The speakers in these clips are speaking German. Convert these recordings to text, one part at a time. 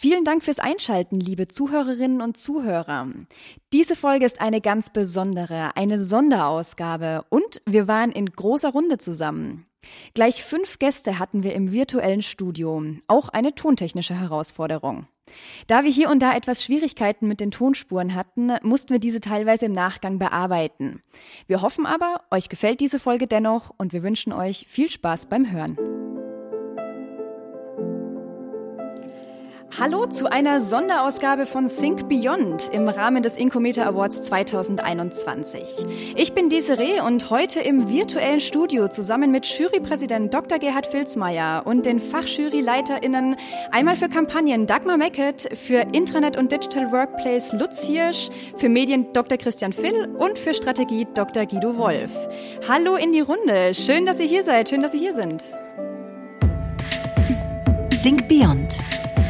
Vielen Dank fürs Einschalten, liebe Zuhörerinnen und Zuhörer. Diese Folge ist eine ganz besondere, eine Sonderausgabe und wir waren in großer Runde zusammen. Gleich fünf Gäste hatten wir im virtuellen Studio, auch eine tontechnische Herausforderung. Da wir hier und da etwas Schwierigkeiten mit den Tonspuren hatten, mussten wir diese teilweise im Nachgang bearbeiten. Wir hoffen aber, euch gefällt diese Folge dennoch und wir wünschen euch viel Spaß beim Hören. Hallo zu einer Sonderausgabe von Think Beyond im Rahmen des Incometer Awards 2021. Ich bin Desiree und heute im virtuellen Studio zusammen mit Jurypräsident Dr. Gerhard Filzmeier und den FachjuryleiterInnen einmal für Kampagnen Dagmar Meckett, für Intranet und Digital Workplace Lutz Hirsch, für Medien Dr. Christian Phil und für Strategie Dr. Guido Wolf. Hallo in die Runde. Schön, dass ihr hier seid. Schön, dass ihr hier sind. Think Beyond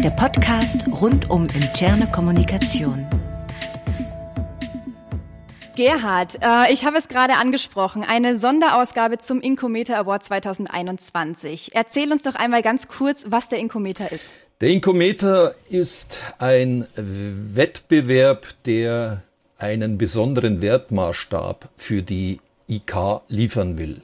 der Podcast rund um interne Kommunikation. Gerhard, äh, ich habe es gerade angesprochen, eine Sonderausgabe zum Incometer Award 2021. Erzähl uns doch einmal ganz kurz, was der Incometer ist. Der Incometer ist ein Wettbewerb, der einen besonderen Wertmaßstab für die IK liefern will.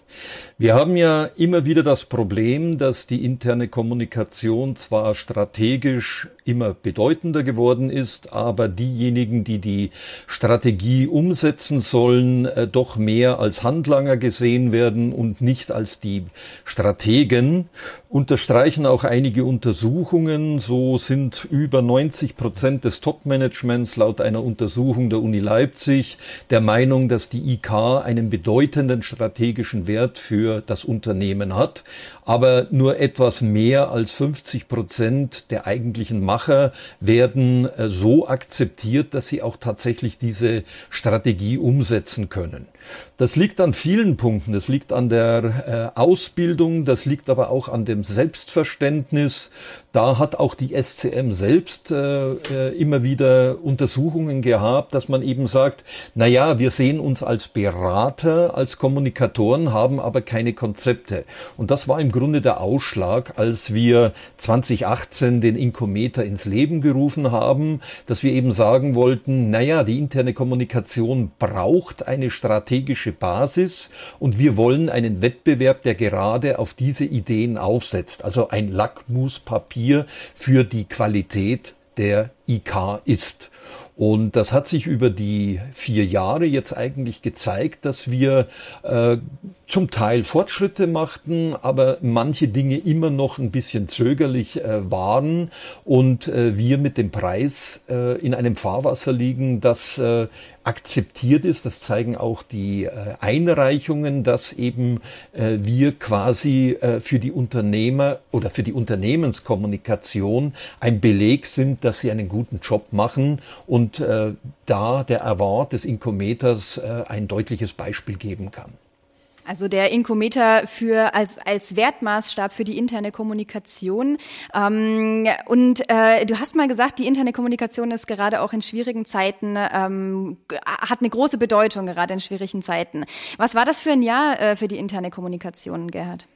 Wir haben ja immer wieder das Problem, dass die interne Kommunikation zwar strategisch immer bedeutender geworden ist, aber diejenigen, die die Strategie umsetzen sollen, äh, doch mehr als Handlanger gesehen werden und nicht als die Strategen. Unterstreichen auch einige Untersuchungen. So sind über 90 Prozent des Topmanagements laut einer Untersuchung der Uni Leipzig der Meinung, dass die IK einen bedeutenden strategischen Wert für das Unternehmen hat. Aber nur etwas mehr als 50 Prozent der eigentlichen Macher werden äh, so akzeptiert, dass sie auch tatsächlich diese Strategie umsetzen können. Das liegt an vielen Punkten. Das liegt an der äh, Ausbildung, das liegt aber auch an dem Selbstverständnis. Da hat auch die SCM selbst äh, äh, immer wieder Untersuchungen gehabt, dass man eben sagt, na ja, wir sehen uns als Berater, als Kommunikatoren, haben aber keine Konzepte. Und das war im Grunde der Ausschlag, als wir 2018 den Inkometer ins Leben gerufen haben, dass wir eben sagen wollten, na ja, die interne Kommunikation braucht eine strategische Basis und wir wollen einen Wettbewerb, der gerade auf diese Ideen aufsetzt. Also ein Lackmuspapier für die Qualität der IK ist. Und das hat sich über die vier Jahre jetzt eigentlich gezeigt, dass wir äh, zum Teil Fortschritte machten, aber manche Dinge immer noch ein bisschen zögerlich äh, waren und äh, wir mit dem Preis äh, in einem Fahrwasser liegen, das äh, akzeptiert ist. Das zeigen auch die äh, Einreichungen, dass eben äh, wir quasi für die Unternehmer oder für die Unternehmenskommunikation ein Beleg sind, dass sie einen guten Job machen und da der Award des Incometers ein deutliches Beispiel geben kann. Also der Inkometer für als als Wertmaßstab für die interne Kommunikation. Ähm, und äh, du hast mal gesagt, die interne Kommunikation ist gerade auch in schwierigen Zeiten ähm, hat eine große Bedeutung gerade in schwierigen Zeiten. Was war das für ein Jahr äh, für die interne Kommunikation, Gerhard?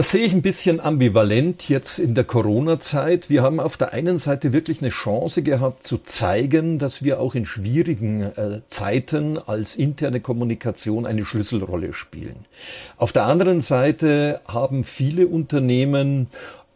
Das sehe ich ein bisschen ambivalent jetzt in der Corona-Zeit. Wir haben auf der einen Seite wirklich eine Chance gehabt zu zeigen, dass wir auch in schwierigen äh, Zeiten als interne Kommunikation eine Schlüsselrolle spielen. Auf der anderen Seite haben viele Unternehmen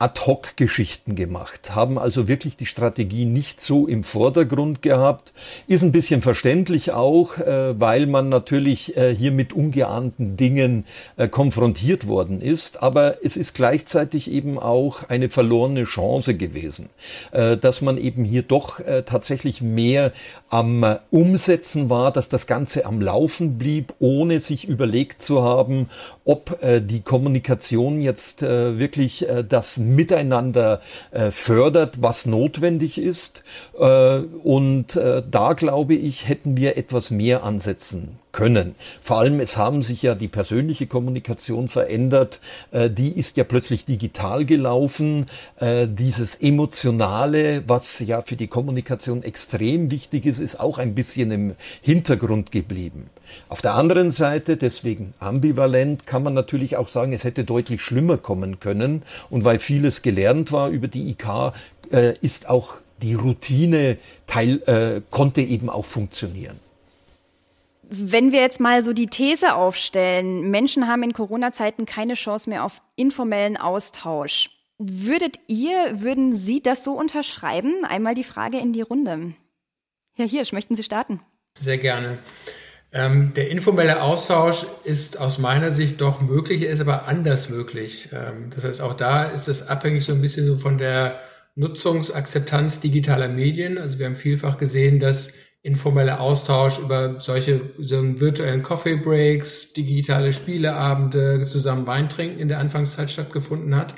Ad-hoc-Geschichten gemacht, haben also wirklich die Strategie nicht so im Vordergrund gehabt. Ist ein bisschen verständlich auch, äh, weil man natürlich äh, hier mit ungeahnten Dingen äh, konfrontiert worden ist. Aber es ist gleichzeitig eben auch eine verlorene Chance gewesen, äh, dass man eben hier doch äh, tatsächlich mehr am äh, Umsetzen war, dass das Ganze am Laufen blieb, ohne sich überlegt zu haben, ob die Kommunikation jetzt wirklich das Miteinander äh, fördert, was notwendig ist. Äh, und äh, da glaube ich, hätten wir etwas mehr ansetzen können. Vor allem, es haben sich ja die persönliche Kommunikation verändert. Äh, die ist ja plötzlich digital gelaufen. Äh, dieses Emotionale, was ja für die Kommunikation extrem wichtig ist, ist auch ein bisschen im Hintergrund geblieben. Auf der anderen Seite, deswegen ambivalent, kann man natürlich auch sagen, es hätte deutlich schlimmer kommen können. Und weil vieles gelernt war über die IK, äh, ist auch die Routine Teil, äh, konnte eben auch funktionieren. Wenn wir jetzt mal so die These aufstellen, Menschen haben in Corona-Zeiten keine Chance mehr auf informellen Austausch. Würdet ihr, würden Sie das so unterschreiben? Einmal die Frage in die Runde. Herr Hirsch, möchten Sie starten? Sehr gerne. Ähm, der informelle Austausch ist aus meiner Sicht doch möglich, er ist aber anders möglich. Ähm, das heißt, auch da ist es abhängig so ein bisschen so von der Nutzungsakzeptanz digitaler Medien. Also wir haben vielfach gesehen, dass informeller Austausch über solche so virtuellen Coffee Breaks, digitale Spieleabende, zusammen Wein trinken in der Anfangszeit stattgefunden hat.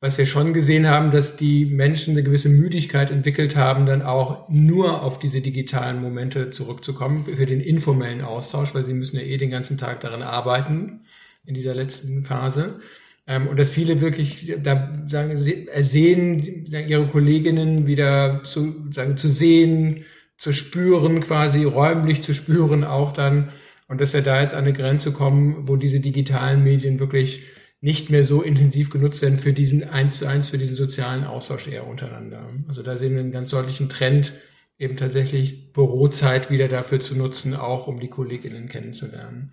Was wir schon gesehen haben, dass die Menschen eine gewisse Müdigkeit entwickelt haben, dann auch nur auf diese digitalen Momente zurückzukommen für den informellen Austausch, weil sie müssen ja eh den ganzen Tag daran arbeiten in dieser letzten Phase. Ähm, und dass viele wirklich da sagen, sehen ihre Kolleginnen wieder zu, sagen, zu sehen, zu spüren, quasi räumlich zu spüren auch dann. Und dass wir da jetzt an eine Grenze kommen, wo diese digitalen Medien wirklich nicht mehr so intensiv genutzt werden für diesen eins zu eins, für diesen sozialen Austausch eher untereinander. Also da sehen wir einen ganz deutlichen Trend, eben tatsächlich Bürozeit wieder dafür zu nutzen, auch um die Kolleginnen kennenzulernen.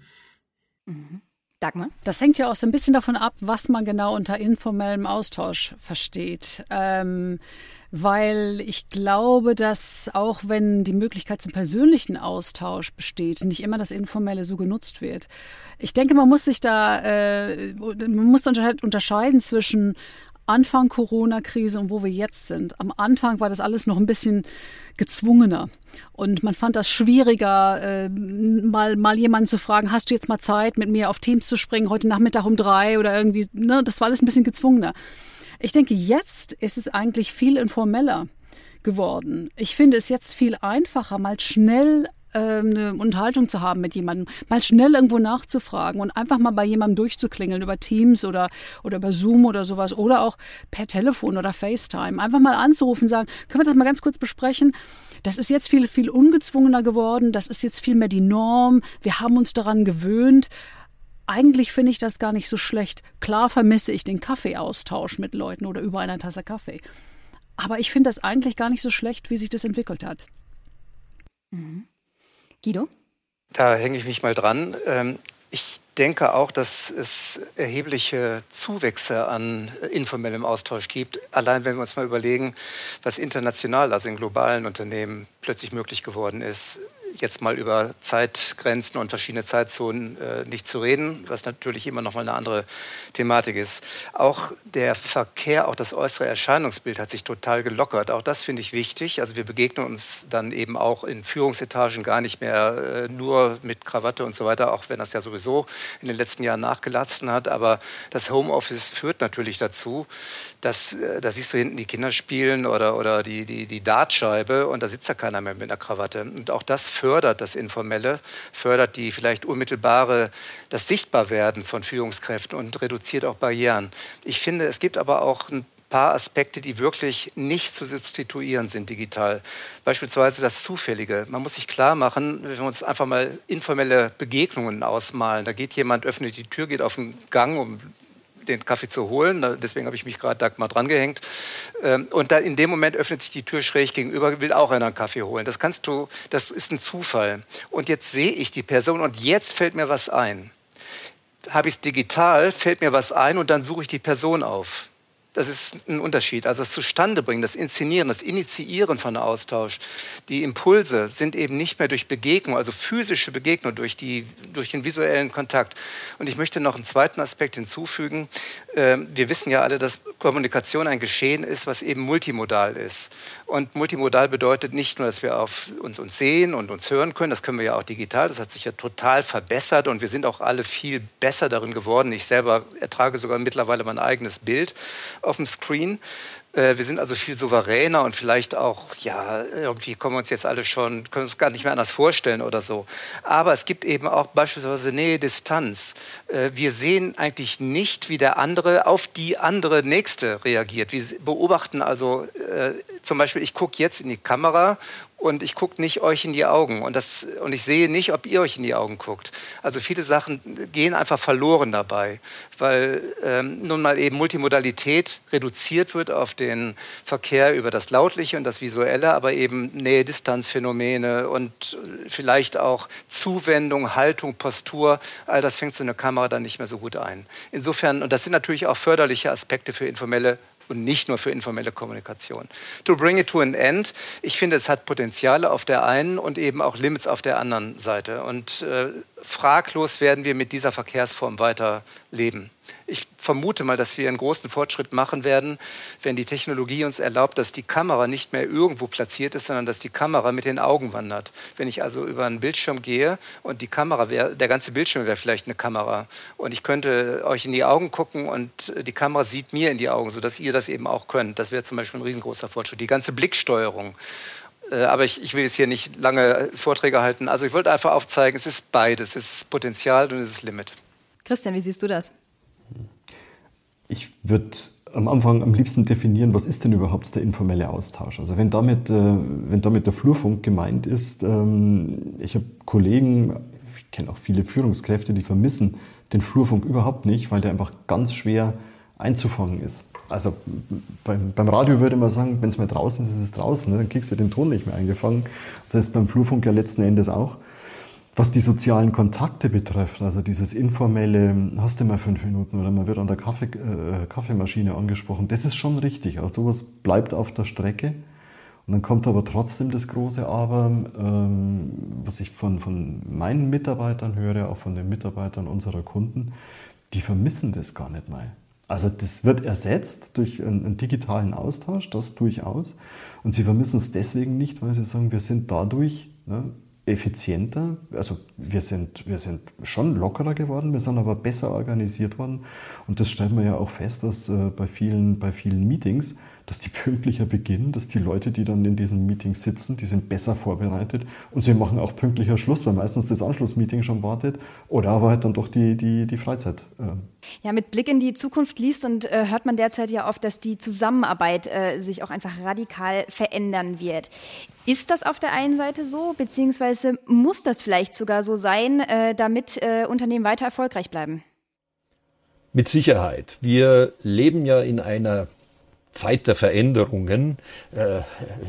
Mhm. Dagmar? Das hängt ja auch so ein bisschen davon ab, was man genau unter informellem Austausch versteht. Ähm, weil ich glaube, dass auch wenn die Möglichkeit zum persönlichen Austausch besteht, nicht immer das Informelle so genutzt wird. Ich denke, man muss sich da, äh, man muss unterscheiden zwischen Anfang Corona-Krise und wo wir jetzt sind. Am Anfang war das alles noch ein bisschen gezwungener. Und man fand das schwieriger, äh, mal, mal jemanden zu fragen, hast du jetzt mal Zeit, mit mir auf Teams zu springen, heute Nachmittag um drei oder irgendwie, ne, das war alles ein bisschen gezwungener. Ich denke, jetzt ist es eigentlich viel informeller geworden. Ich finde es jetzt viel einfacher, mal schnell eine Unterhaltung zu haben mit jemandem, mal schnell irgendwo nachzufragen und einfach mal bei jemandem durchzuklingeln über Teams oder, oder über Zoom oder sowas oder auch per Telefon oder FaceTime. Einfach mal anzurufen und sagen, können wir das mal ganz kurz besprechen? Das ist jetzt viel, viel ungezwungener geworden. Das ist jetzt viel mehr die Norm. Wir haben uns daran gewöhnt eigentlich finde ich das gar nicht so schlecht. Klar vermisse ich den Kaffeeaustausch mit Leuten oder über einer Tasse Kaffee. Aber ich finde das eigentlich gar nicht so schlecht, wie sich das entwickelt hat. Mhm. Guido? Da hänge ich mich mal dran. Ähm, ich denke auch, dass es erhebliche Zuwächse an informellem Austausch gibt. Allein wenn wir uns mal überlegen, was international, also in globalen Unternehmen plötzlich möglich geworden ist jetzt mal über Zeitgrenzen und verschiedene Zeitzonen äh, nicht zu reden, was natürlich immer noch mal eine andere Thematik ist. Auch der Verkehr, auch das äußere Erscheinungsbild hat sich total gelockert. Auch das finde ich wichtig. Also wir begegnen uns dann eben auch in Führungsetagen gar nicht mehr äh, nur mit Krawatte und so weiter, auch wenn das ja sowieso in den letzten Jahren nachgelassen hat. Aber das Homeoffice führt natürlich dazu, dass äh, da siehst du hinten die Kinder spielen oder, oder die, die, die Dartscheibe und da sitzt ja keiner mehr mit einer Krawatte. Und auch das fördert das Informelle, fördert die vielleicht unmittelbare, das Sichtbarwerden von Führungskräften und reduziert auch Barrieren. Ich finde, es gibt aber auch ein paar Aspekte, die wirklich nicht zu substituieren sind digital. Beispielsweise das Zufällige. Man muss sich klar machen, wenn wir uns einfach mal informelle Begegnungen ausmalen. Da geht jemand, öffnet die Tür, geht auf den Gang, um den Kaffee zu holen. Deswegen habe ich mich gerade Dagmar drangehängt. Ähm, und da in dem Moment öffnet sich die Tür schräg gegenüber, will auch einer einen Kaffee holen. Das kannst du, das ist ein Zufall. Und jetzt sehe ich die Person und jetzt fällt mir was ein. Habe ich es digital, fällt mir was ein und dann suche ich die Person auf. Das ist ein Unterschied. Also das Zustandebringen, das Inszenieren, das Initiieren von Austausch, die Impulse sind eben nicht mehr durch Begegnung, also physische Begegnung, durch, die, durch den visuellen Kontakt. Und ich möchte noch einen zweiten Aspekt hinzufügen. Ähm, wir wissen ja alle, dass Kommunikation ein Geschehen ist, was eben multimodal ist. Und multimodal bedeutet nicht nur, dass wir auf uns, uns sehen und uns hören können, das können wir ja auch digital, das hat sich ja total verbessert und wir sind auch alle viel besser darin geworden. Ich selber ertrage sogar mittlerweile mein eigenes Bild auf dem Screen. Äh, wir sind also viel souveräner und vielleicht auch, ja, irgendwie kommen wir uns jetzt alle schon, können uns gar nicht mehr anders vorstellen oder so. Aber es gibt eben auch beispielsweise Nähe, Distanz. Äh, wir sehen eigentlich nicht, wie der andere auf die andere Nächste reagiert. Wir beobachten also äh, zum Beispiel, ich gucke jetzt in die Kamera und ich gucke nicht euch in die Augen und, das, und ich sehe nicht, ob ihr euch in die Augen guckt. Also viele Sachen gehen einfach verloren dabei, weil ähm, nun mal eben Multimodalität reduziert wird auf den Verkehr über das Lautliche und das Visuelle, aber eben Nähe-Distanz-Phänomene und vielleicht auch Zuwendung, Haltung, Postur, all das fängt so eine Kamera dann nicht mehr so gut ein. Insofern, und das sind natürlich auch förderliche Aspekte für informelle und nicht nur für informelle Kommunikation. To bring it to an end, ich finde, es hat Potenziale auf der einen und eben auch Limits auf der anderen Seite. Und äh, fraglos werden wir mit dieser Verkehrsform weiter leben. Ich vermute mal, dass wir einen großen Fortschritt machen werden, wenn die Technologie uns erlaubt, dass die Kamera nicht mehr irgendwo platziert ist, sondern dass die Kamera mit den Augen wandert. Wenn ich also über einen Bildschirm gehe und die Kamera wäre, der ganze Bildschirm wäre vielleicht eine Kamera und ich könnte euch in die Augen gucken und die Kamera sieht mir in die Augen, sodass ihr das eben auch könnt. Das wäre zum Beispiel ein riesengroßer Fortschritt. Die ganze Blicksteuerung aber ich, ich, will jetzt hier nicht lange Vorträge halten. Also ich wollte einfach aufzeigen, es ist beides. Es ist Potenzial und es ist Limit. Christian, wie siehst du das? Ich würde am Anfang am liebsten definieren, was ist denn überhaupt der informelle Austausch? Also wenn damit, äh, wenn damit der Flurfunk gemeint ist, ähm, ich habe Kollegen, ich kenne auch viele Führungskräfte, die vermissen den Flurfunk überhaupt nicht, weil der einfach ganz schwer einzufangen ist. Also beim, beim Radio würde man sagen, wenn es mal draußen ist, ist es draußen, ne? dann kriegst du den Ton nicht mehr eingefangen. Das heißt beim Flurfunk ja letzten Endes auch. Was die sozialen Kontakte betrifft, also dieses informelle, hast du mal fünf Minuten oder man wird an der Kaffee, äh, Kaffeemaschine angesprochen, das ist schon richtig. Also sowas bleibt auf der Strecke. Und dann kommt aber trotzdem das große Aber, ähm, was ich von, von meinen Mitarbeitern höre, auch von den Mitarbeitern unserer Kunden, die vermissen das gar nicht mal. Also das wird ersetzt durch einen, einen, digitalen Austausch, das durchaus. Und sie vermissen es deswegen nicht, weil sie sagen, wir sind dadurch ne, effizienter. Also wir sind, wir sind schon lockerer geworden, wir sind aber besser organisiert worden. Und das stellt man ja auch fest, dass äh, bei, vielen, bei vielen Meetings dass die pünktlicher beginnen, dass die Leute, die dann in diesen Meetings sitzen, die sind besser vorbereitet und sie machen auch pünktlicher Schluss, weil meistens das Anschlussmeeting schon wartet oder aber halt dann doch die, die, die Freizeit. Äh. Ja, mit Blick in die Zukunft liest und äh, hört man derzeit ja oft, dass die Zusammenarbeit äh, sich auch einfach radikal verändern wird. Ist das auf der einen Seite so, beziehungsweise muss das vielleicht sogar so sein, äh, damit äh, Unternehmen weiter erfolgreich bleiben? Mit Sicherheit. Wir leben ja in einer Zeit der Veränderungen, äh,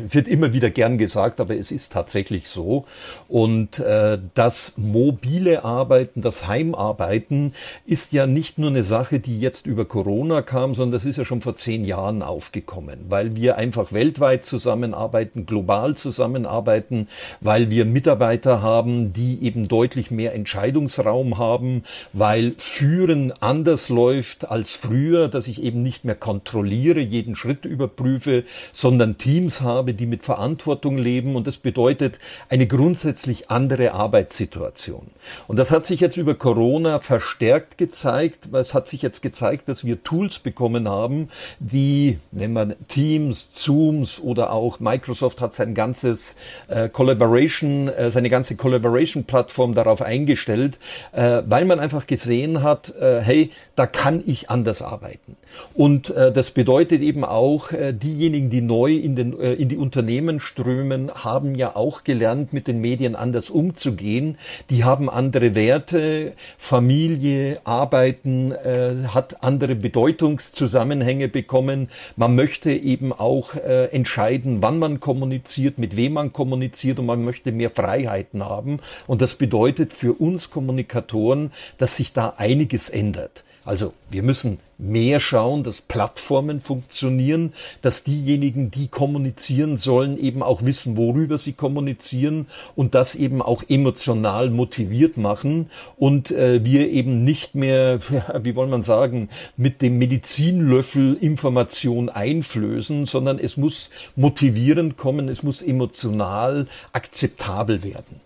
wird immer wieder gern gesagt, aber es ist tatsächlich so. Und äh, das mobile Arbeiten, das Heimarbeiten ist ja nicht nur eine Sache, die jetzt über Corona kam, sondern das ist ja schon vor zehn Jahren aufgekommen, weil wir einfach weltweit zusammenarbeiten, global zusammenarbeiten, weil wir Mitarbeiter haben, die eben deutlich mehr Entscheidungsraum haben, weil Führen anders läuft als früher, dass ich eben nicht mehr kontrolliere jeden jeden Schritt überprüfe, sondern Teams habe, die mit Verantwortung leben. Und das bedeutet eine grundsätzlich andere Arbeitssituation. Und das hat sich jetzt über Corona verstärkt gezeigt, es hat sich jetzt gezeigt, dass wir Tools bekommen haben, die, nennen wir Teams, Zooms oder auch Microsoft hat sein ganzes äh, Collaboration, äh, seine ganze Collaboration-Plattform darauf eingestellt, äh, weil man einfach gesehen hat, äh, hey, da kann ich anders arbeiten. Und äh, das bedeutet eben eben auch äh, diejenigen, die neu in, den, äh, in die Unternehmen strömen, haben ja auch gelernt, mit den Medien anders umzugehen. Die haben andere Werte, Familie, Arbeiten äh, hat andere Bedeutungszusammenhänge bekommen. Man möchte eben auch äh, entscheiden, wann man kommuniziert, mit wem man kommuniziert und man möchte mehr Freiheiten haben. Und das bedeutet für uns Kommunikatoren, dass sich da einiges ändert. Also wir müssen mehr schauen, dass Plattformen funktionieren, dass diejenigen, die kommunizieren sollen, eben auch wissen, worüber sie kommunizieren und das eben auch emotional motiviert machen und äh, wir eben nicht mehr, wie wollen man sagen, mit dem Medizinlöffel Information einflößen, sondern es muss motivierend kommen, es muss emotional akzeptabel werden.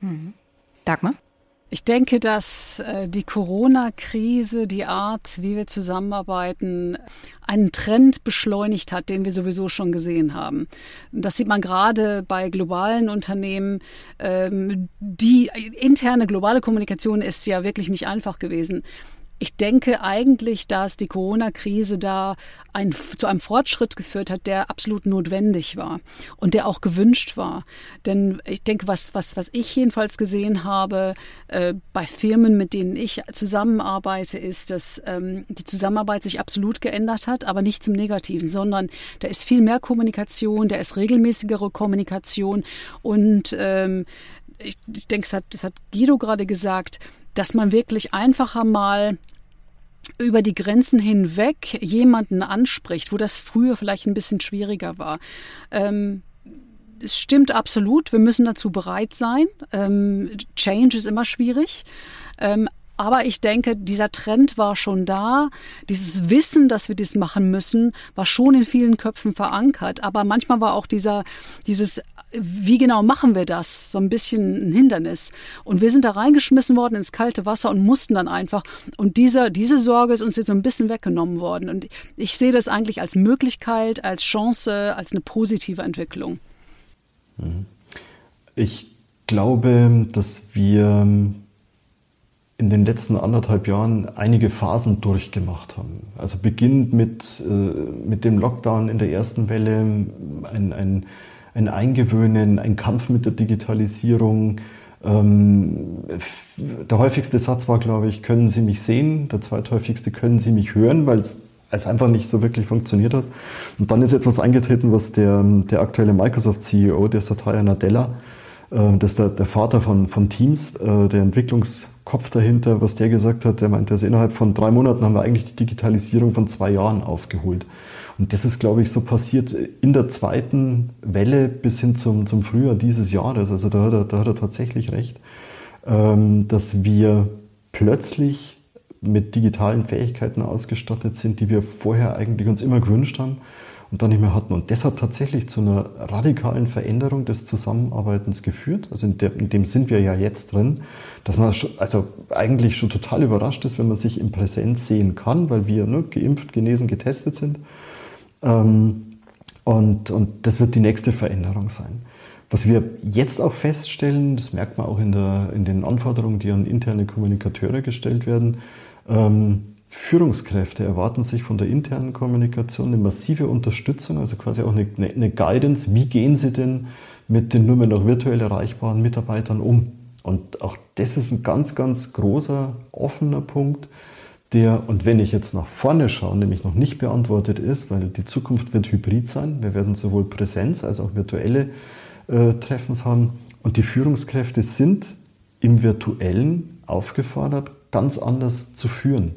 Mhm. Dagmar? Ich denke, dass äh, die Corona-Krise, die Art, wie wir zusammenarbeiten, einen Trend beschleunigt hat, den wir sowieso schon gesehen haben. Das sieht man gerade bei globalen Unternehmen. Ähm, die interne globale Kommunikation ist ja wirklich nicht einfach gewesen. Ich denke eigentlich, dass die Corona-Krise da ein, zu einem Fortschritt geführt hat, der absolut notwendig war und der auch gewünscht war. Denn ich denke, was, was, was ich jedenfalls gesehen habe äh, bei Firmen, mit denen ich zusammenarbeite, ist, dass ähm, die Zusammenarbeit sich absolut geändert hat, aber nicht zum Negativen, sondern da ist viel mehr Kommunikation, da ist regelmäßigere Kommunikation und ähm, ich, ich denke, das hat, das hat Guido gerade gesagt, dass man wirklich einfacher mal über die Grenzen hinweg jemanden anspricht, wo das früher vielleicht ein bisschen schwieriger war. Ähm, es stimmt absolut, wir müssen dazu bereit sein. Ähm, Change ist immer schwierig. Ähm, aber ich denke, dieser Trend war schon da. Dieses Wissen, dass wir das machen müssen, war schon in vielen Köpfen verankert. Aber manchmal war auch dieser, dieses, wie genau machen wir das, so ein bisschen ein Hindernis. Und wir sind da reingeschmissen worden ins kalte Wasser und mussten dann einfach. Und diese, diese Sorge ist uns jetzt so ein bisschen weggenommen worden. Und ich sehe das eigentlich als Möglichkeit, als Chance, als eine positive Entwicklung. Mhm. Ich glaube, dass wir in den letzten anderthalb Jahren einige Phasen durchgemacht haben. Also beginnend mit, äh, mit dem Lockdown in der ersten Welle, ein, ein, ein Eingewöhnen, ein Kampf mit der Digitalisierung. Ähm, der häufigste Satz war, glaube ich, können Sie mich sehen? Der zweithäufigste, können Sie mich hören? Weil es einfach nicht so wirklich funktioniert hat. Und dann ist etwas eingetreten, was der, der aktuelle Microsoft-CEO, der Satya Nadella, äh, das ist der, der Vater von, von Teams, äh, der Entwicklungskopf dahinter, was der gesagt hat, der meinte, also innerhalb von drei Monaten haben wir eigentlich die Digitalisierung von zwei Jahren aufgeholt. Und das ist, glaube ich, so passiert in der zweiten Welle bis hin zum, zum Frühjahr dieses Jahres. Also da hat er, da hat er tatsächlich recht, ähm, dass wir plötzlich mit digitalen Fähigkeiten ausgestattet sind, die wir vorher eigentlich uns immer gewünscht haben und dann nicht mehr hatten. Und das hat tatsächlich zu einer radikalen Veränderung des Zusammenarbeitens geführt. Also in, der, in dem sind wir ja jetzt drin, dass man schon, also eigentlich schon total überrascht ist, wenn man sich im Präsenz sehen kann, weil wir ne, geimpft, genesen, getestet sind. Ähm, und, und das wird die nächste Veränderung sein. Was wir jetzt auch feststellen, das merkt man auch in, der, in den Anforderungen, die an interne Kommunikateure gestellt werden, ähm, Führungskräfte erwarten sich von der internen Kommunikation eine massive Unterstützung, also quasi auch eine, eine Guidance. Wie gehen sie denn mit den nur mehr noch virtuell erreichbaren Mitarbeitern um? Und auch das ist ein ganz, ganz großer, offener Punkt, der, und wenn ich jetzt nach vorne schaue, nämlich noch nicht beantwortet ist, weil die Zukunft wird hybrid sein. Wir werden sowohl Präsenz als auch virtuelle äh, Treffens haben. Und die Führungskräfte sind im virtuellen aufgefordert, ganz anders zu führen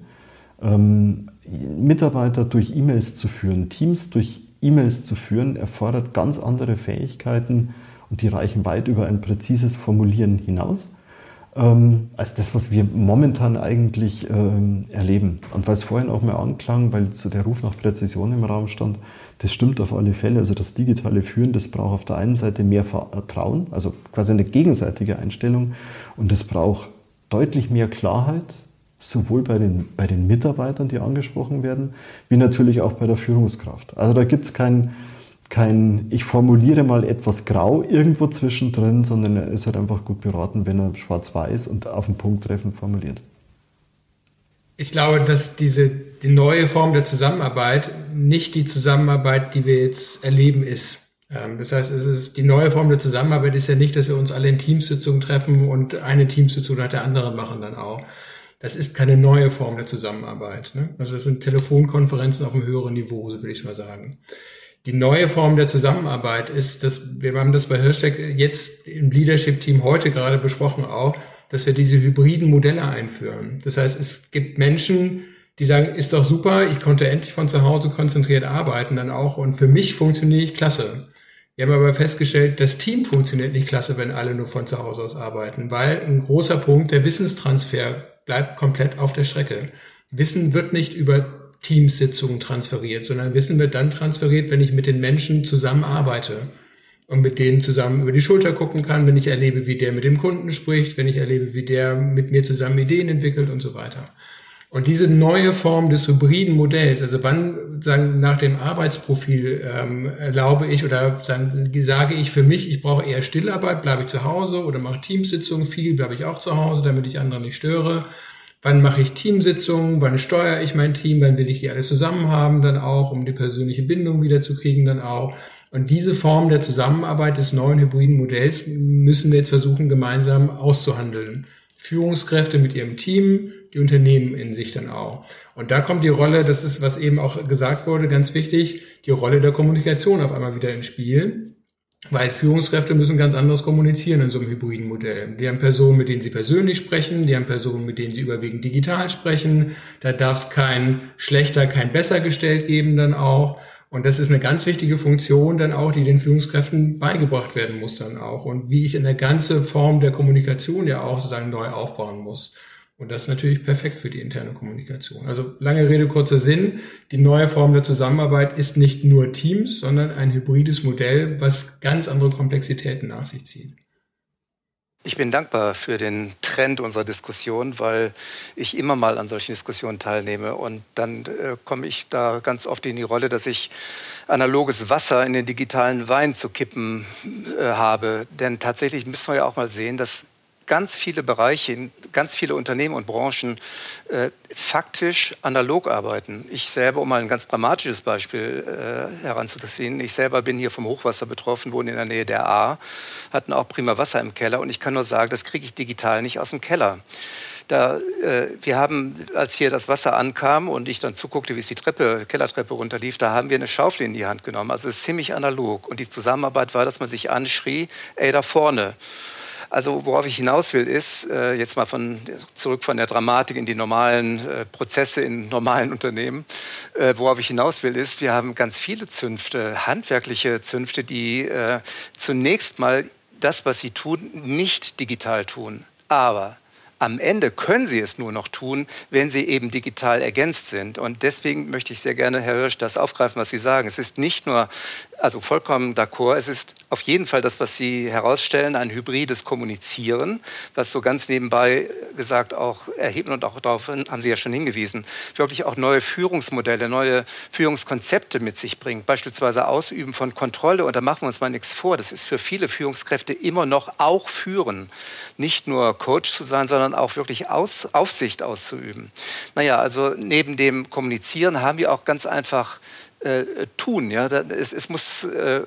ähm, Mitarbeiter durch E-Mails zu führen, Teams durch E-Mails zu führen, erfordert ganz andere Fähigkeiten und die reichen weit über ein präzises Formulieren hinaus ähm, als das, was wir momentan eigentlich ähm, erleben. Und weil es vorhin auch mal anklang, weil so der Ruf nach Präzision im Raum stand, das stimmt auf alle Fälle. Also das digitale Führen, das braucht auf der einen Seite mehr Vertrauen, also quasi eine gegenseitige Einstellung und es braucht deutlich mehr Klarheit, sowohl bei den, bei den Mitarbeitern, die angesprochen werden, wie natürlich auch bei der Führungskraft. Also da gibt es kein, kein, ich formuliere mal etwas grau irgendwo zwischendrin, sondern er ist halt einfach gut beraten, wenn er schwarz-weiß und auf den Punkt treffend formuliert. Ich glaube, dass diese die neue Form der Zusammenarbeit nicht die Zusammenarbeit, die wir jetzt erleben, ist. Ähm, das heißt, es ist, die neue Form der Zusammenarbeit ist ja nicht, dass wir uns alle in Teamsitzungen treffen und eine Teamsitzung nach der anderen machen dann auch, das ist keine neue Form der Zusammenarbeit. Ne? Also das sind Telefonkonferenzen auf einem höheren Niveau, so würde ich mal sagen. Die neue Form der Zusammenarbeit ist, dass wir haben das bei Hirschtech jetzt im Leadership-Team heute gerade besprochen auch, dass wir diese hybriden Modelle einführen. Das heißt, es gibt Menschen, die sagen, ist doch super, ich konnte endlich von zu Hause konzentriert arbeiten dann auch und für mich funktioniere ich klasse. Wir haben aber festgestellt, das Team funktioniert nicht klasse, wenn alle nur von zu Hause aus arbeiten, weil ein großer Punkt, der Wissenstransfer bleibt komplett auf der Strecke. Wissen wird nicht über Teamsitzungen transferiert, sondern Wissen wird dann transferiert, wenn ich mit den Menschen zusammenarbeite und mit denen zusammen über die Schulter gucken kann, wenn ich erlebe, wie der mit dem Kunden spricht, wenn ich erlebe, wie der mit mir zusammen Ideen entwickelt und so weiter. Und diese neue Form des hybriden Modells, also wann sagen nach dem Arbeitsprofil ähm, erlaube ich oder sagen, sage ich für mich, ich brauche eher Stillarbeit, bleibe ich zu Hause oder mache Teamsitzungen viel, bleibe ich auch zu Hause, damit ich andere nicht störe. Wann mache ich Teamsitzungen? Wann steuere ich mein Team? Wann will ich die alle zusammen haben? Dann auch, um die persönliche Bindung wiederzukriegen, dann auch. Und diese Form der Zusammenarbeit des neuen hybriden Modells müssen wir jetzt versuchen, gemeinsam auszuhandeln. Führungskräfte mit ihrem Team, die Unternehmen in sich dann auch. Und da kommt die Rolle, das ist, was eben auch gesagt wurde, ganz wichtig, die Rolle der Kommunikation auf einmal wieder ins Spiel. Weil Führungskräfte müssen ganz anders kommunizieren in so einem hybriden Modell. Die haben Personen, mit denen sie persönlich sprechen, die haben Personen, mit denen sie überwiegend digital sprechen. Da darf es kein schlechter, kein besser gestellt geben dann auch. Und das ist eine ganz wichtige Funktion dann auch, die den Führungskräften beigebracht werden muss dann auch. Und wie ich in der ganze Form der Kommunikation ja auch sozusagen neu aufbauen muss. Und das ist natürlich perfekt für die interne Kommunikation. Also lange Rede, kurzer Sinn. Die neue Form der Zusammenarbeit ist nicht nur Teams, sondern ein hybrides Modell, was ganz andere Komplexitäten nach sich zieht. Ich bin dankbar für den Trend unserer Diskussion, weil ich immer mal an solchen Diskussionen teilnehme. Und dann äh, komme ich da ganz oft in die Rolle, dass ich analoges Wasser in den digitalen Wein zu kippen äh, habe. Denn tatsächlich müssen wir ja auch mal sehen, dass ganz viele Bereiche, ganz viele Unternehmen und Branchen äh, faktisch analog arbeiten. Ich selber, um mal ein ganz dramatisches Beispiel äh, heranzuziehen, ich selber bin hier vom Hochwasser betroffen, wohne in der Nähe der A, hatten auch prima Wasser im Keller und ich kann nur sagen, das kriege ich digital nicht aus dem Keller. Da, äh, wir haben, als hier das Wasser ankam und ich dann zuguckte, wie es die Treppe, Kellertreppe runterlief, da haben wir eine Schaufel in die Hand genommen. Also es ist ziemlich analog. Und die Zusammenarbeit war, dass man sich anschrie, ey, da vorne. Also worauf ich hinaus will, ist äh, jetzt mal von zurück von der Dramatik in die normalen äh, Prozesse in normalen Unternehmen. Äh, worauf ich hinaus will, ist, wir haben ganz viele Zünfte, handwerkliche Zünfte, die äh, zunächst mal das, was sie tun, nicht digital tun. Aber am Ende können sie es nur noch tun, wenn sie eben digital ergänzt sind. Und deswegen möchte ich sehr gerne, Herr Hirsch, das aufgreifen, was Sie sagen. Es ist nicht nur, also vollkommen d'accord, es ist auf jeden Fall das, was Sie herausstellen, ein hybrides Kommunizieren, was so ganz nebenbei gesagt auch erheben und auch darauf haben Sie ja schon hingewiesen, wirklich auch neue Führungsmodelle, neue Führungskonzepte mit sich bringt. Beispielsweise Ausüben von Kontrolle. Und da machen wir uns mal nichts vor. Das ist für viele Führungskräfte immer noch auch führen. Nicht nur Coach zu sein, sondern auch wirklich Aus, Aufsicht auszuüben. Naja, also neben dem Kommunizieren haben wir auch ganz einfach äh, tun. Ja? Es, es muss äh,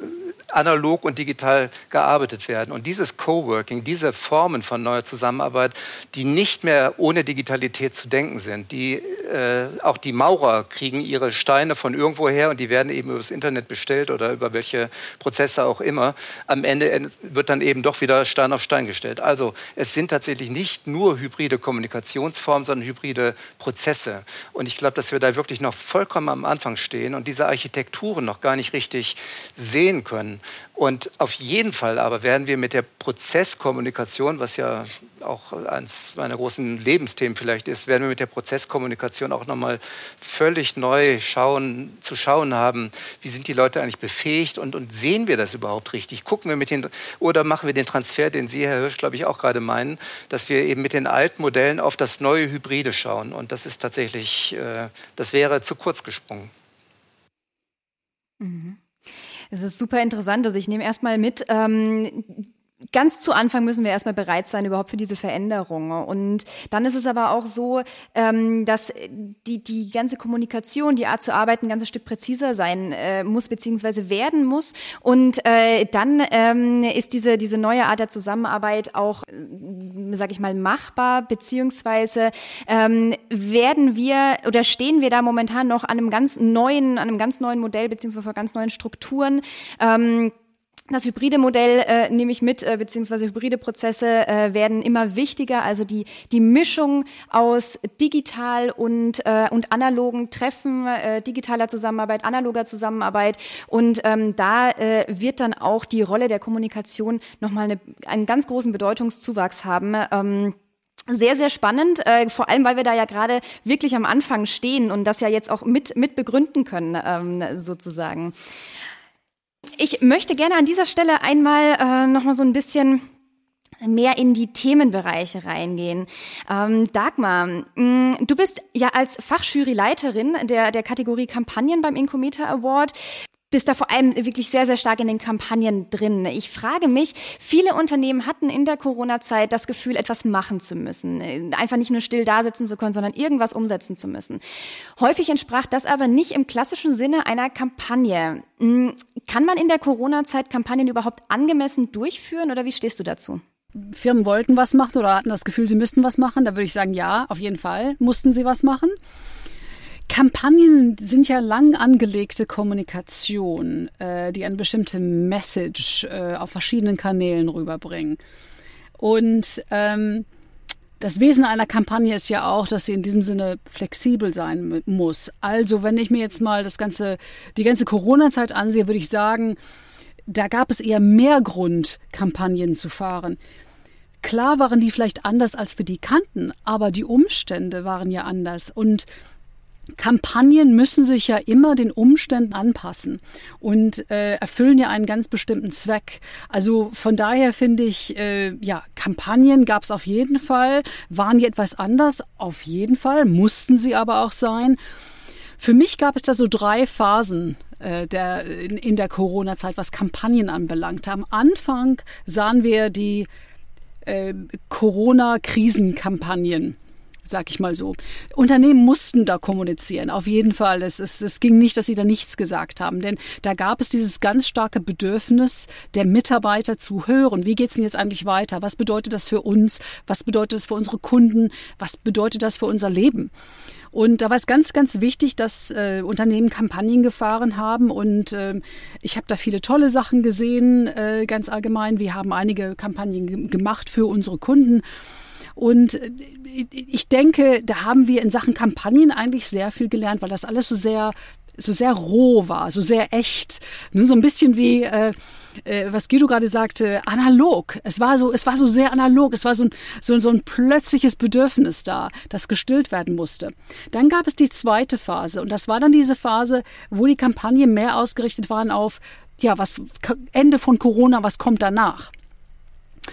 analog und digital gearbeitet werden. Und dieses Coworking, diese Formen von neuer Zusammenarbeit, die nicht mehr ohne Digitalität zu denken sind, die äh, auch die Maurer kriegen ihre Steine von irgendwoher und die werden eben über das Internet bestellt oder über welche Prozesse auch immer. Am Ende wird dann eben doch wieder Stein auf Stein gestellt. Also es sind tatsächlich nicht nur hybride Kommunikationsformen, sondern hybride Prozesse. Und ich glaube, dass wir da wirklich noch vollkommen am Anfang stehen und diese Architekturen noch gar nicht richtig sehen können. Und auf jeden Fall aber werden wir mit der Prozesskommunikation, was ja auch eines meiner großen Lebensthemen vielleicht ist, werden wir mit der Prozesskommunikation auch nochmal völlig neu schauen, zu schauen haben, wie sind die Leute eigentlich befähigt und, und sehen wir das überhaupt richtig? Gucken wir mit den, oder machen wir den Transfer, den Sie, Herr Hirsch, glaube ich, auch gerade meinen, dass wir eben mit den alten Modellen auf das neue Hybride schauen. Und das ist tatsächlich, äh, das wäre zu kurz gesprungen. Mhm. Es ist super interessant. Also ich nehme erstmal mit, ähm, ganz zu Anfang müssen wir erstmal bereit sein überhaupt für diese Veränderung. Und dann ist es aber auch so, ähm, dass die, die ganze Kommunikation, die Art zu arbeiten, ein ganzes Stück präziser sein äh, muss, beziehungsweise werden muss. Und äh, dann ähm, ist diese, diese neue Art der Zusammenarbeit auch, äh, sag ich mal, machbar, beziehungsweise ähm, werden wir oder stehen wir da momentan noch an einem ganz neuen, an einem ganz neuen Modell, beziehungsweise vor ganz neuen Strukturen. Das hybride Modell äh, nehme ich mit, äh, beziehungsweise hybride Prozesse äh, werden immer wichtiger. Also die, die Mischung aus digital und, äh, und analogen Treffen, äh, digitaler Zusammenarbeit, analoger Zusammenarbeit. Und ähm, da äh, wird dann auch die Rolle der Kommunikation nochmal eine, einen ganz großen Bedeutungszuwachs haben. Ähm, sehr, sehr spannend, äh, vor allem, weil wir da ja gerade wirklich am Anfang stehen und das ja jetzt auch mit, mit begründen können, ähm, sozusagen. Ich möchte gerne an dieser Stelle einmal äh, nochmal so ein bisschen mehr in die Themenbereiche reingehen. Ähm, Dagmar, mh, mm, du bist ja als Fachjuryleiterin der, der Kategorie Kampagnen beim Incometer Award bist da vor allem wirklich sehr, sehr stark in den Kampagnen drin. Ich frage mich, viele Unternehmen hatten in der Corona-Zeit das Gefühl, etwas machen zu müssen. Einfach nicht nur still da sitzen zu können, sondern irgendwas umsetzen zu müssen. Häufig entsprach das aber nicht im klassischen Sinne einer Kampagne. Hm, kann man in der Corona-Zeit Kampagnen überhaupt angemessen durchführen oder wie stehst du dazu? Firmen wollten was machen oder hatten das Gefühl, sie müssten was machen. Da würde ich sagen, ja, auf jeden Fall mussten sie was machen. Kampagnen sind ja lang angelegte Kommunikation, äh, die eine bestimmte Message äh, auf verschiedenen Kanälen rüberbringen. Und ähm, das Wesen einer Kampagne ist ja auch, dass sie in diesem Sinne flexibel sein muss. Also, wenn ich mir jetzt mal das ganze, die ganze Corona-Zeit ansehe, würde ich sagen, da gab es eher mehr Grund, Kampagnen zu fahren. Klar waren die vielleicht anders, als wir die kannten, aber die Umstände waren ja anders. Und Kampagnen müssen sich ja immer den Umständen anpassen und äh, erfüllen ja einen ganz bestimmten Zweck. Also von daher finde ich, äh, ja, Kampagnen gab es auf jeden Fall. Waren die etwas anders? Auf jeden Fall. Mussten sie aber auch sein. Für mich gab es da so drei Phasen äh, der, in, in der Corona-Zeit, was Kampagnen anbelangt. Am Anfang sahen wir die äh, Corona-Krisenkampagnen sag ich mal so. Unternehmen mussten da kommunizieren, auf jeden Fall. Es, es, es ging nicht, dass sie da nichts gesagt haben, denn da gab es dieses ganz starke Bedürfnis der Mitarbeiter zu hören. Wie geht es denn jetzt eigentlich weiter? Was bedeutet das für uns? Was bedeutet das für unsere Kunden? Was bedeutet das für unser Leben? Und da war es ganz, ganz wichtig, dass äh, Unternehmen Kampagnen gefahren haben. Und äh, ich habe da viele tolle Sachen gesehen, äh, ganz allgemein. Wir haben einige Kampagnen gemacht für unsere Kunden. Und äh, ich denke, da haben wir in Sachen Kampagnen eigentlich sehr viel gelernt, weil das alles so sehr so sehr roh war, so sehr echt, ne, so ein bisschen wie äh, äh, was Guido gerade sagte, analog. Es war so, es war so sehr analog. Es war so ein, so, so ein plötzliches Bedürfnis da, das gestillt werden musste. Dann gab es die zweite Phase und das war dann diese Phase, wo die Kampagnen mehr ausgerichtet waren auf ja, was Ende von Corona, was kommt danach?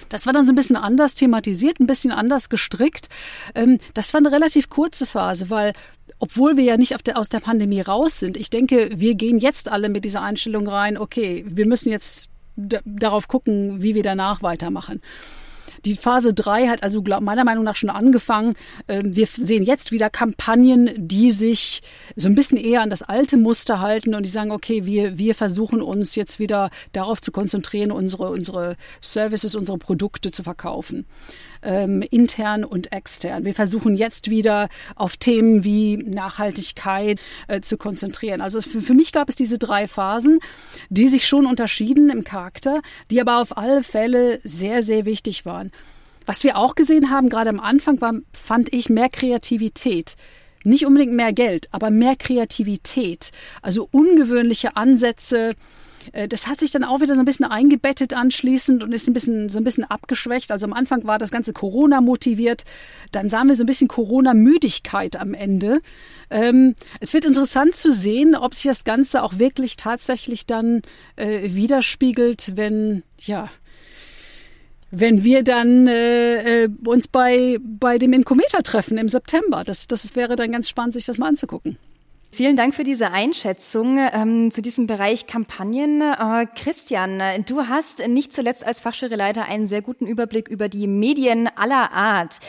Das war dann so ein bisschen anders thematisiert, ein bisschen anders gestrickt. Ähm, das war eine relativ kurze Phase, weil obwohl wir ja nicht der, aus der Pandemie raus sind, ich denke, wir gehen jetzt alle mit dieser Einstellung rein, okay, wir müssen jetzt darauf gucken, wie wir danach weitermachen. Die Phase 3 hat also glaub, meiner Meinung nach schon angefangen. Ähm, wir sehen jetzt wieder Kampagnen, die sich so ein bisschen eher an das alte Muster halten und die sagen, okay, wir, wir versuchen uns jetzt wieder darauf zu konzentrieren, unsere, unsere Services, unsere Produkte zu verkaufen ähm, intern und extern. Wir versuchen jetzt wieder auf Themen wie Nachhaltigkeit äh, zu konzentrieren. Also für, für mich gab es diese drei Phasen, die sich schon unterschieden im Charakter, die aber auf alle Fälle sehr, sehr wichtig waren. Was wir auch gesehen haben, gerade am Anfang, war, fand ich mehr Kreativität. Nicht unbedingt mehr Geld, aber mehr Kreativität. Also ungewöhnliche Ansätze, das hat sich dann auch wieder so ein bisschen eingebettet anschließend und ist ein bisschen, so ein bisschen abgeschwächt. Also am Anfang war das Ganze Corona motiviert. Dann sahen wir so ein bisschen Corona-Müdigkeit am Ende. Ähm, es wird interessant zu sehen, ob sich das Ganze auch wirklich tatsächlich dann äh, widerspiegelt, wenn, ja, wenn wir dann äh, äh uns bei, bei dem Inkometer treffen im September. Das, das wäre dann ganz spannend, sich das mal anzugucken. Vielen Dank für diese Einschätzung ähm, zu diesem Bereich Kampagnen. Äh, Christian, du hast nicht zuletzt als Fachjuryleiter einen sehr guten Überblick über die Medien aller Art.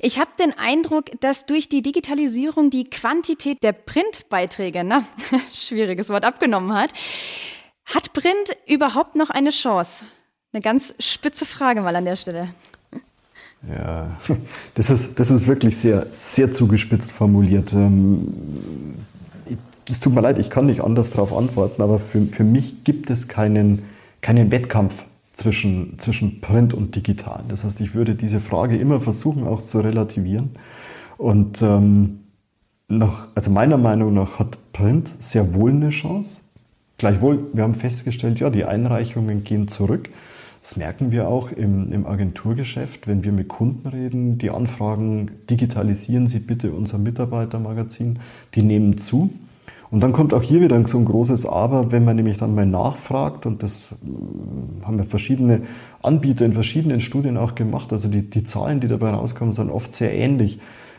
Ich habe den Eindruck, dass durch die Digitalisierung die Quantität der Printbeiträge, na, schwieriges Wort, abgenommen hat. Hat Print überhaupt noch eine Chance? Eine ganz spitze Frage mal an der Stelle. Ja, das ist, das ist wirklich sehr, sehr zugespitzt formuliert. Es tut mir leid, ich kann nicht anders darauf antworten, aber für, für mich gibt es keinen, keinen Wettkampf zwischen, zwischen Print und Digital. Das heißt, ich würde diese Frage immer versuchen auch zu relativieren. Und ähm, nach, also meiner Meinung nach hat Print sehr wohl eine Chance. Gleichwohl, wir haben festgestellt, ja, die Einreichungen gehen zurück. Das merken wir auch im, im Agenturgeschäft, wenn wir mit Kunden reden, die anfragen, digitalisieren Sie bitte unser Mitarbeitermagazin, die nehmen zu. Und dann kommt auch hier wieder so ein großes Aber, wenn man nämlich dann mal nachfragt, und das äh, haben wir verschiedene Anbieter in verschiedenen Studien auch gemacht, also die, die Zahlen, die dabei rauskommen, sind oft sehr ähnlich,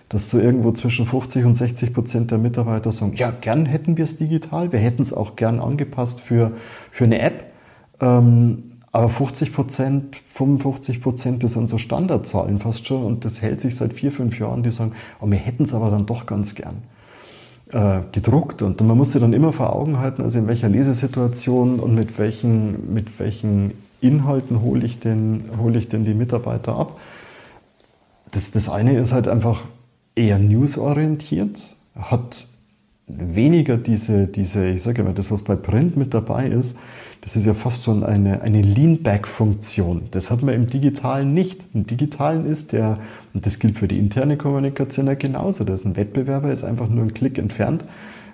dass so irgendwo zwischen 50 und 60 Prozent der Mitarbeiter sagen, ja, gern hätten wir es digital, wir hätten es auch gern angepasst für, für eine App. Ähm, aber 50 Prozent, 55 Prozent, das sind so Standardzahlen fast schon. Und das hält sich seit vier, fünf Jahren, die sagen, oh, wir hätten es aber dann doch ganz gern äh, gedruckt. Und man muss sich dann immer vor Augen halten, also in welcher Lesesituation und mit welchen, mit welchen Inhalten hole ich, denn, hole ich denn die Mitarbeiter ab. Das, das eine ist halt einfach eher newsorientiert, hat weniger diese, diese ich sage immer, das, was bei Print mit dabei ist, das ist ja fast schon eine, eine Lean-Back-Funktion. Das hat man im Digitalen nicht. Im Digitalen ist der, und das gilt für die interne Kommunikation ja genauso, da ist ein Wettbewerber, ist einfach nur ein Klick entfernt.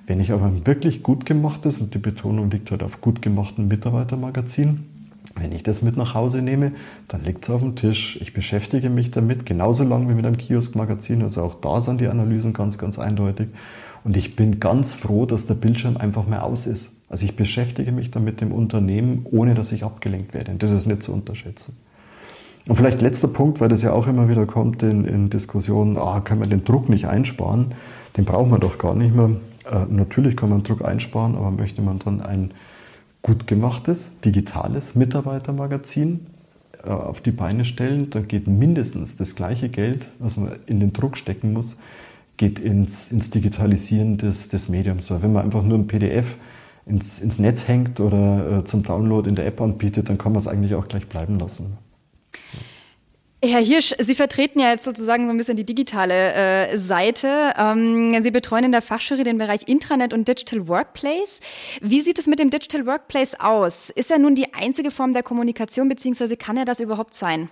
Wenn ich aber ein wirklich gut gemachtes, und die Betonung liegt halt auf gut gemachten Mitarbeitermagazin, wenn ich das mit nach Hause nehme, dann liegt es auf dem Tisch. Ich beschäftige mich damit genauso lange wie mit einem Kioskmagazin. Also auch da sind die Analysen ganz, ganz eindeutig. Und ich bin ganz froh, dass der Bildschirm einfach mehr aus ist. Also ich beschäftige mich dann mit dem Unternehmen, ohne dass ich abgelenkt werde. Und das ist nicht zu unterschätzen. Und vielleicht letzter Punkt, weil das ja auch immer wieder kommt in, in Diskussionen, ah, können wir den Druck nicht einsparen? Den braucht man doch gar nicht mehr. Äh, natürlich kann man Druck einsparen, aber möchte man dann ein gut gemachtes, digitales Mitarbeitermagazin äh, auf die Beine stellen, dann geht mindestens das gleiche Geld, was man in den Druck stecken muss, geht ins, ins Digitalisieren des, des Mediums. Weil wenn man einfach nur ein PDF ins, ins Netz hängt oder äh, zum Download in der App anbietet, dann kann man es eigentlich auch gleich bleiben lassen. Herr Hirsch, Sie vertreten ja jetzt sozusagen so ein bisschen die digitale äh, Seite. Ähm, Sie betreuen in der Fachjury den Bereich Intranet und Digital Workplace. Wie sieht es mit dem Digital Workplace aus? Ist er nun die einzige Form der Kommunikation, beziehungsweise kann er das überhaupt sein?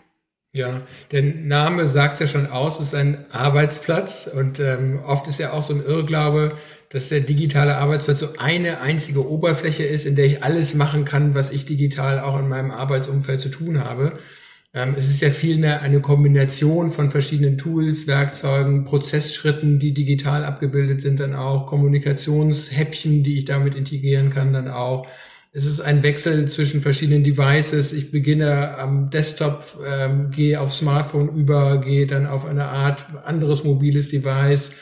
Ja, der Name sagt ja schon aus, es ist ein Arbeitsplatz und ähm, oft ist ja auch so ein Irrglaube, dass der digitale Arbeitsplatz so eine einzige Oberfläche ist, in der ich alles machen kann, was ich digital auch in meinem Arbeitsumfeld zu tun habe. Ähm, es ist ja vielmehr eine Kombination von verschiedenen Tools, Werkzeugen, Prozessschritten, die digital abgebildet sind, dann auch Kommunikationshäppchen, die ich damit integrieren kann, dann auch. Es ist ein Wechsel zwischen verschiedenen Devices. Ich beginne am Desktop, ähm, gehe auf Smartphone über, gehe dann auf eine Art anderes mobiles Device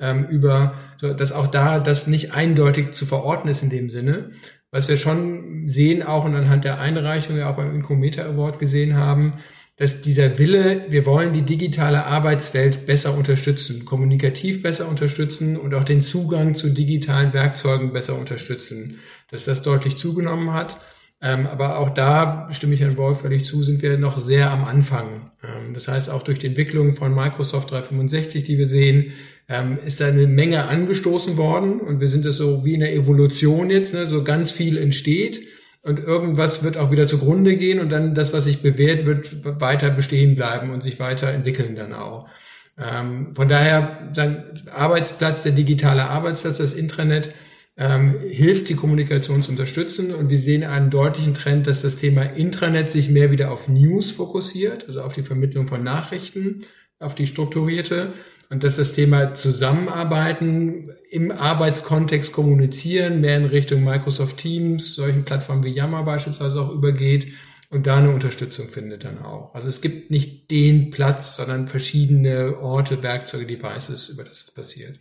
ähm, über, so, dass auch da das nicht eindeutig zu verorten ist in dem Sinne. Was wir schon sehen, auch und anhand der Einreichung ja auch beim Incometer Award gesehen haben, dass dieser Wille, wir wollen die digitale Arbeitswelt besser unterstützen, kommunikativ besser unterstützen und auch den Zugang zu digitalen Werkzeugen besser unterstützen, dass das deutlich zugenommen hat. Ähm, aber auch da stimme ich Herrn Wolf völlig zu, sind wir noch sehr am Anfang. Ähm, das heißt, auch durch die Entwicklung von Microsoft 365, die wir sehen, ähm, ist da eine Menge angestoßen worden und wir sind es so wie in der Evolution jetzt, ne, so ganz viel entsteht und irgendwas wird auch wieder zugrunde gehen und dann das, was sich bewährt, wird weiter bestehen bleiben und sich weiter entwickeln dann auch. Ähm, von daher, dann Arbeitsplatz, der digitale Arbeitsplatz, das Intranet, ähm, hilft, die Kommunikation zu unterstützen. Und wir sehen einen deutlichen Trend, dass das Thema Intranet sich mehr wieder auf News fokussiert, also auf die Vermittlung von Nachrichten, auf die strukturierte und dass das Thema Zusammenarbeiten im Arbeitskontext kommunizieren mehr in Richtung Microsoft Teams, solchen Plattformen wie Yammer beispielsweise auch übergeht und da eine Unterstützung findet dann auch. Also es gibt nicht den Platz, sondern verschiedene Orte, Werkzeuge, Devices, über das es passiert.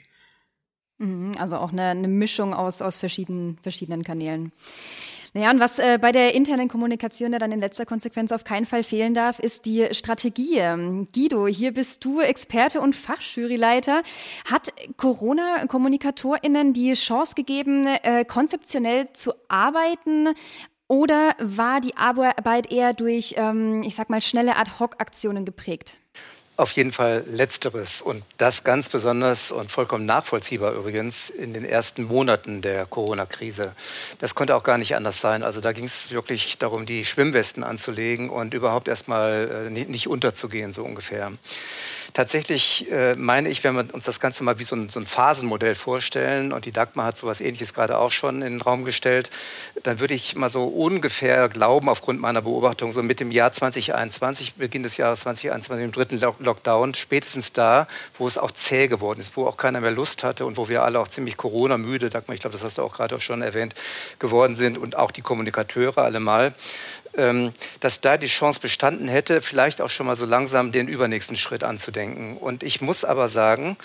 Mhm, also auch eine, eine Mischung aus, aus verschiedenen, verschiedenen Kanälen. Naja, und was äh, bei der internen Kommunikation ja dann in letzter Konsequenz auf keinen Fall fehlen darf, ist die Strategie. Guido, hier bist du Experte und Fachjuryleiter. Hat Corona-KommunikatorInnen die Chance gegeben, äh, konzeptionell zu arbeiten? Oder war die Arbeit eher durch, ähm, ich sag mal, schnelle Ad-Hoc-Aktionen geprägt? Auf jeden Fall letzteres und das ganz besonders und vollkommen nachvollziehbar übrigens in den ersten Monaten der Corona-Krise. Das konnte auch gar nicht anders sein. Also da ging es wirklich darum, die Schwimmwesten anzulegen und überhaupt erstmal äh, nicht unterzugehen, so ungefähr. Tatsächlich äh, meine ich, wenn wir uns das Ganze mal wie so ein, so ein Phasenmodell vorstellen und die Dagmar hat sowas ähnliches gerade auch schon in den Raum gestellt, dann würde ich mal so ungefähr glauben, aufgrund meiner Beobachtung, so mit dem Jahr 2021, Beginn des Jahres 2021, im dritten Lockdown, spätestens da, wo es auch zäh geworden ist, wo auch keiner mehr Lust hatte und wo wir alle auch ziemlich Corona-müde, Dagmar, ich glaube, das hast du auch gerade auch schon erwähnt, geworden sind und auch die Kommunikateure alle mal, ähm, dass da die Chance bestanden hätte, vielleicht auch schon mal so langsam den übernächsten Schritt anzudenken. Und ich muss aber sagen,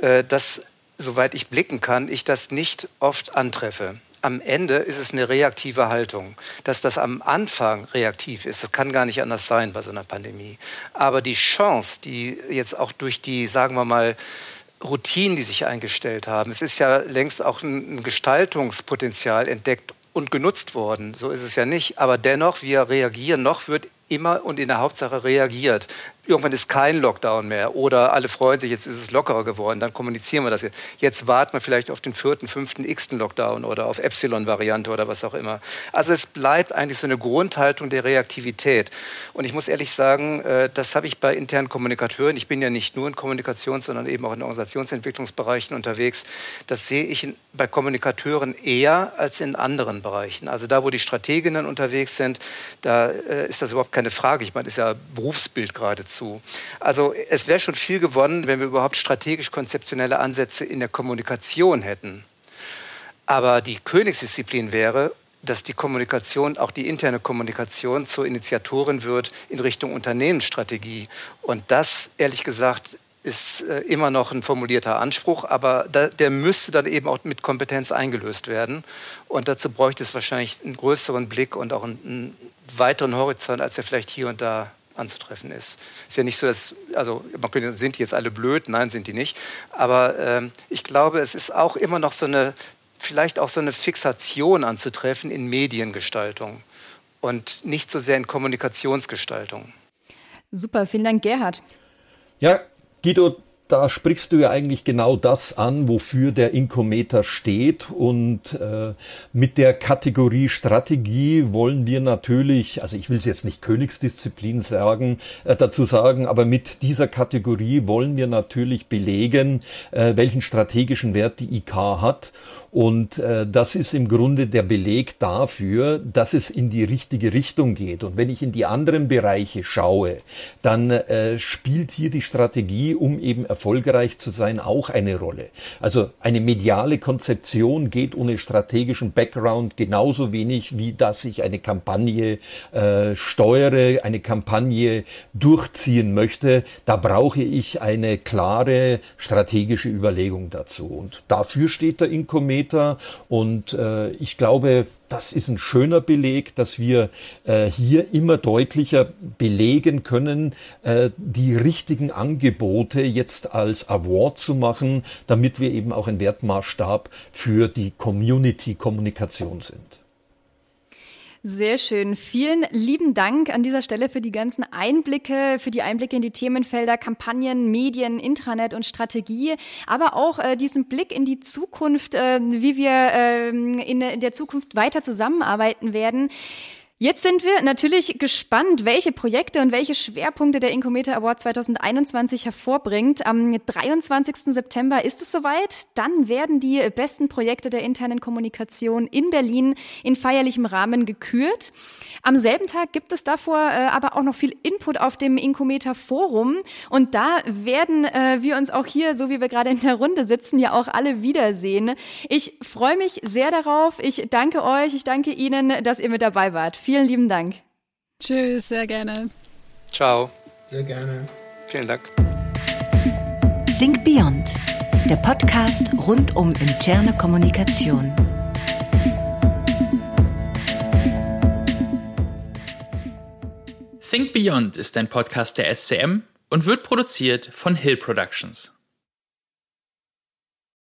äh, dass, soweit ich blicken kann, ich das nicht oft antreffe am Ende ist es eine reaktive Haltung. Dass das am Anfang reaktiv ist, das kann gar nicht anders sein bei so einer Pandemie. Aber die Chance, die jetzt auch durch die, sagen wir mal, Routinen, die sich eingestellt haben, es ist ja längst auch ein Gestaltungspotenzial entdeckt und genutzt worden. So ist es ja nicht. Aber dennoch, wir reagieren. Noch wird immer und in der Hauptsache reagiert irgendwann ist kein Lockdown mehr oder alle freuen sich, jetzt ist es lockerer geworden, dann kommunizieren wir das. Jetzt warten wir vielleicht auf den vierten, fünften, x-ten Lockdown oder auf Epsilon-Variante oder was auch immer. Also es bleibt eigentlich so eine Grundhaltung der Reaktivität. Und ich muss ehrlich sagen, äh, das habe ich bei internen Kommunikateuren, ich bin ja nicht nur in Kommunikations-, sondern eben auch in Organisationsentwicklungsbereichen unterwegs, das sehe ich bei Kommunikateuren eher als in anderen Bereichen. Also da, wo die Strateginnen unterwegs sind, da äh, ist das überhaupt keine Frage. Ich meine, das ist ja Berufsbild geradezu. Also es wäre schon viel gewonnen, wenn wir überhaupt strategisch-konzeptionelle Ansätze in der Kommunikation hätten. Aber die Königsdisziplin wäre, dass die Kommunikation, auch die interne Kommunikation zur Initiatorin wird in Richtung Unternehmensstrategie. Und das, ehrlich gesagt, ist äh, immer noch ein formulierter Anspruch, aber der müsste dann eben auch mit Kompetenz eingelöst werden. Und dazu bräuchte es wahrscheinlich einen größeren Blick und auch einen, einen weiteren Horizont, als er vielleicht hier und da anzutreffen ist. Ist ja nicht so, dass, also man könnte, sind die jetzt alle blöd? Nein, sind die nicht. Aber ähm, ich glaube, es ist auch immer noch so eine, vielleicht auch so eine Fixation anzutreffen in Mediengestaltung und nicht so sehr in Kommunikationsgestaltung. Super, vielen Dank, Gerhard. Ja, Guido, da sprichst du ja eigentlich genau das an, wofür der Inkometer steht. Und äh, mit der Kategorie Strategie wollen wir natürlich, also ich will es jetzt nicht Königsdisziplin sagen, äh, dazu sagen, aber mit dieser Kategorie wollen wir natürlich belegen, äh, welchen strategischen Wert die IK hat. Und äh, das ist im Grunde der Beleg dafür, dass es in die richtige Richtung geht. Und wenn ich in die anderen Bereiche schaue, dann äh, spielt hier die Strategie, um eben erfolgreich zu sein, auch eine Rolle. Also eine mediale Konzeption geht ohne strategischen Background genauso wenig, wie dass ich eine Kampagne äh, steuere, eine Kampagne durchziehen möchte. Da brauche ich eine klare strategische Überlegung dazu. Und dafür steht der Inkometer. Und äh, ich glaube, das ist ein schöner Beleg, dass wir äh, hier immer deutlicher belegen können, äh, die richtigen Angebote jetzt als Award zu machen, damit wir eben auch ein Wertmaßstab für die Community-Kommunikation sind. Sehr schön. Vielen lieben Dank an dieser Stelle für die ganzen Einblicke, für die Einblicke in die Themenfelder Kampagnen, Medien, Intranet und Strategie, aber auch äh, diesen Blick in die Zukunft, äh, wie wir äh, in, in der Zukunft weiter zusammenarbeiten werden. Jetzt sind wir natürlich gespannt, welche Projekte und welche Schwerpunkte der Incometer Award 2021 hervorbringt. Am 23. September ist es soweit. Dann werden die besten Projekte der internen Kommunikation in Berlin in feierlichem Rahmen gekürt. Am selben Tag gibt es davor äh, aber auch noch viel Input auf dem Incometer Forum. Und da werden äh, wir uns auch hier, so wie wir gerade in der Runde sitzen, ja auch alle wiedersehen. Ich freue mich sehr darauf. Ich danke euch. Ich danke Ihnen, dass ihr mit dabei wart. Vielen lieben Dank. Tschüss, sehr gerne. Ciao. Sehr gerne. Vielen Dank. Think Beyond, der Podcast rund um interne Kommunikation. Think Beyond ist ein Podcast der SCM und wird produziert von Hill Productions.